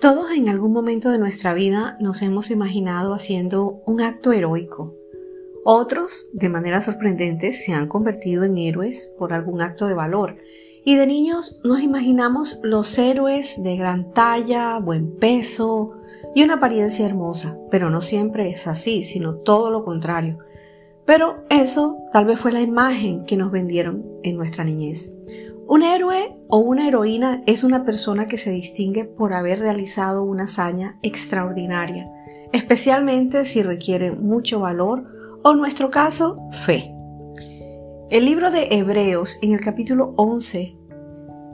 Todos en algún momento de nuestra vida nos hemos imaginado haciendo un acto heroico. Otros, de manera sorprendente, se han convertido en héroes por algún acto de valor. Y de niños nos imaginamos los héroes de gran talla, buen peso y una apariencia hermosa. Pero no siempre es así, sino todo lo contrario. Pero eso tal vez fue la imagen que nos vendieron en nuestra niñez. Un héroe o una heroína es una persona que se distingue por haber realizado una hazaña extraordinaria, especialmente si requiere mucho valor o en nuestro caso, fe. El libro de Hebreos en el capítulo 11,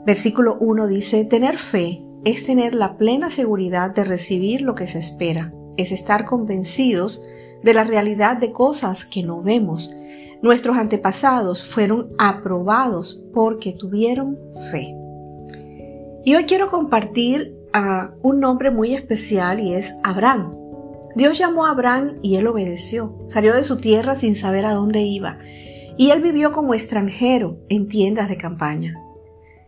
versículo 1 dice, tener fe es tener la plena seguridad de recibir lo que se espera, es estar convencidos de la realidad de cosas que no vemos Nuestros antepasados fueron aprobados porque tuvieron fe. Y hoy quiero compartir a un nombre muy especial y es Abraham. Dios llamó a Abraham y él obedeció. Salió de su tierra sin saber a dónde iba. Y él vivió como extranjero en tiendas de campaña.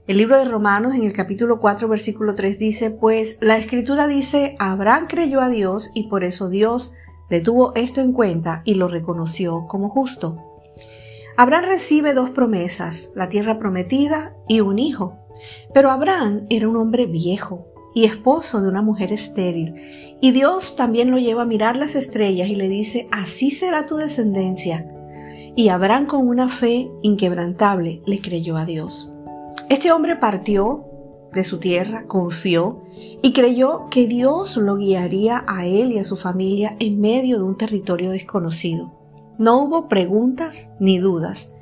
El libro de Romanos en el capítulo 4 versículo 3 dice, pues la escritura dice, Abraham creyó a Dios y por eso Dios le tuvo esto en cuenta y lo reconoció como justo. Abraham recibe dos promesas, la tierra prometida y un hijo. Pero Abraham era un hombre viejo y esposo de una mujer estéril, y Dios también lo lleva a mirar las estrellas y le dice, así será tu descendencia. Y Abraham con una fe inquebrantable le creyó a Dios. Este hombre partió de su tierra, confió y creyó que Dios lo guiaría a él y a su familia en medio de un territorio desconocido. No hubo preguntas ni dudas,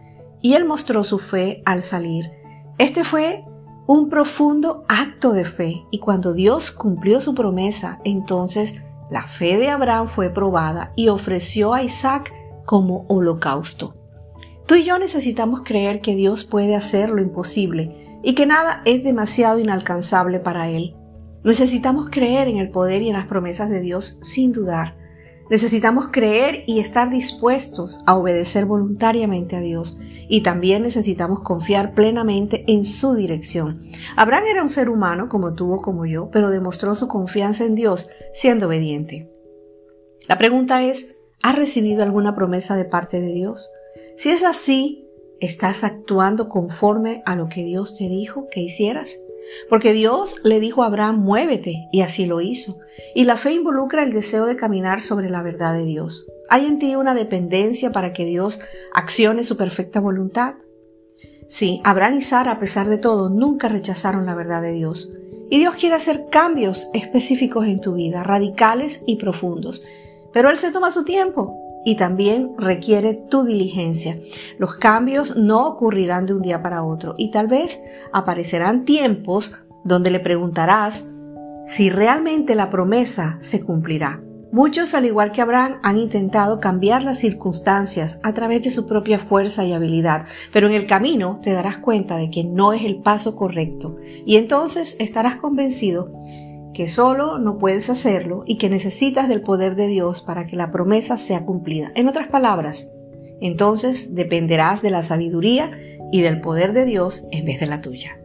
y él mostró su fe al salir. Este fue un profundo acto de fe, y cuando Dios cumplió su promesa, entonces la fe de Abraham fue probada y ofreció a Isaac como holocausto. Tú y yo necesitamos creer que Dios puede hacer lo imposible y que nada es demasiado inalcanzable para Él. Necesitamos creer en el poder y en las promesas de Dios sin dudar. Necesitamos creer y estar dispuestos a obedecer voluntariamente a Dios y también necesitamos confiar plenamente en su dirección. Abraham era un ser humano como tú o como yo, pero demostró su confianza en Dios siendo obediente. La pregunta es, ¿has recibido alguna promesa de parte de Dios? Si es así, ¿estás actuando conforme a lo que Dios te dijo que hicieras? Porque Dios le dijo a Abraham, muévete, y así lo hizo. Y la fe involucra el deseo de caminar sobre la verdad de Dios. ¿Hay en ti una dependencia para que Dios accione su perfecta voluntad? Sí, Abraham y Sara, a pesar de todo, nunca rechazaron la verdad de Dios. Y Dios quiere hacer cambios específicos en tu vida, radicales y profundos. Pero Él se toma su tiempo y también requiere tu diligencia. Los cambios no ocurrirán de un día para otro y tal vez aparecerán tiempos donde le preguntarás si realmente la promesa se cumplirá. Muchos, al igual que Abraham, han intentado cambiar las circunstancias a través de su propia fuerza y habilidad, pero en el camino te darás cuenta de que no es el paso correcto y entonces estarás convencido que solo no puedes hacerlo y que necesitas del poder de Dios para que la promesa sea cumplida. En otras palabras, entonces dependerás de la sabiduría y del poder de Dios en vez de la tuya.